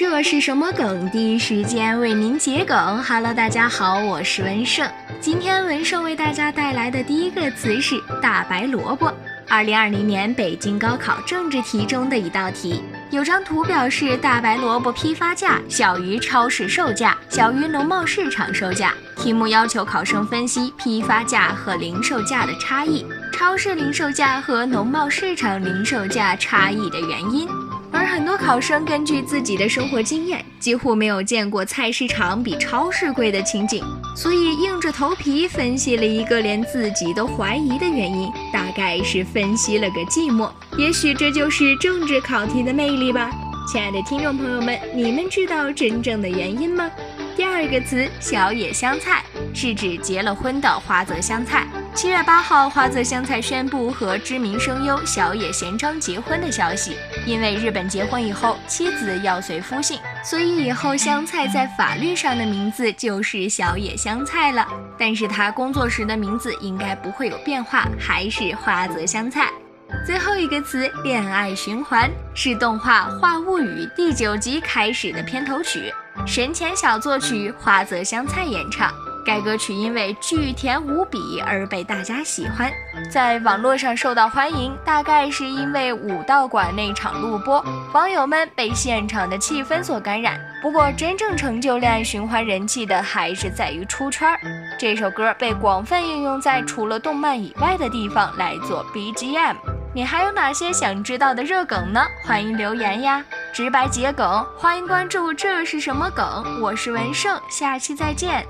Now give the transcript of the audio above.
这是什么梗？第一时间为您解梗。Hello，大家好，我是文胜。今天文胜为大家带来的第一个词是“大白萝卜”。二零二零年北京高考政治题中的一道题，有张图表示大白萝卜批发价小于超市售价，小于农贸市场售价。题目要求考生分析批发价和零售价的差异，超市零售价和农贸市场零售价差异的原因。而很多考生根据自己的生活经验，几乎没有见过菜市场比超市贵的情景，所以硬着头皮分析了一个连自己都怀疑的原因，大概是分析了个寂寞。也许这就是政治考题的魅力吧。亲爱的听众朋友们，你们知道真正的原因吗？第二个词“小野香菜”是指结了婚的花泽香菜。七月八号，花泽香菜宣布和知名声优小野贤章结婚的消息。因为日本结婚以后，妻子要随夫姓，所以以后香菜在法律上的名字就是小野香菜了。但是他工作时的名字应该不会有变化，还是花泽香菜。最后一个词“恋爱循环”是动画《画物语》第九集开始的片头曲，神前小作曲，花泽香菜演唱。该歌曲因为巨甜无比而被大家喜欢，在网络上受到欢迎，大概是因为武道馆那场录播，网友们被现场的气氛所感染。不过，真正成就恋爱循环人气的，还是在于出圈。这首歌被广泛应用在除了动漫以外的地方来做 BGM。你还有哪些想知道的热梗呢？欢迎留言呀！直白桔梗，欢迎关注。这是什么梗？我是文胜，下期再见。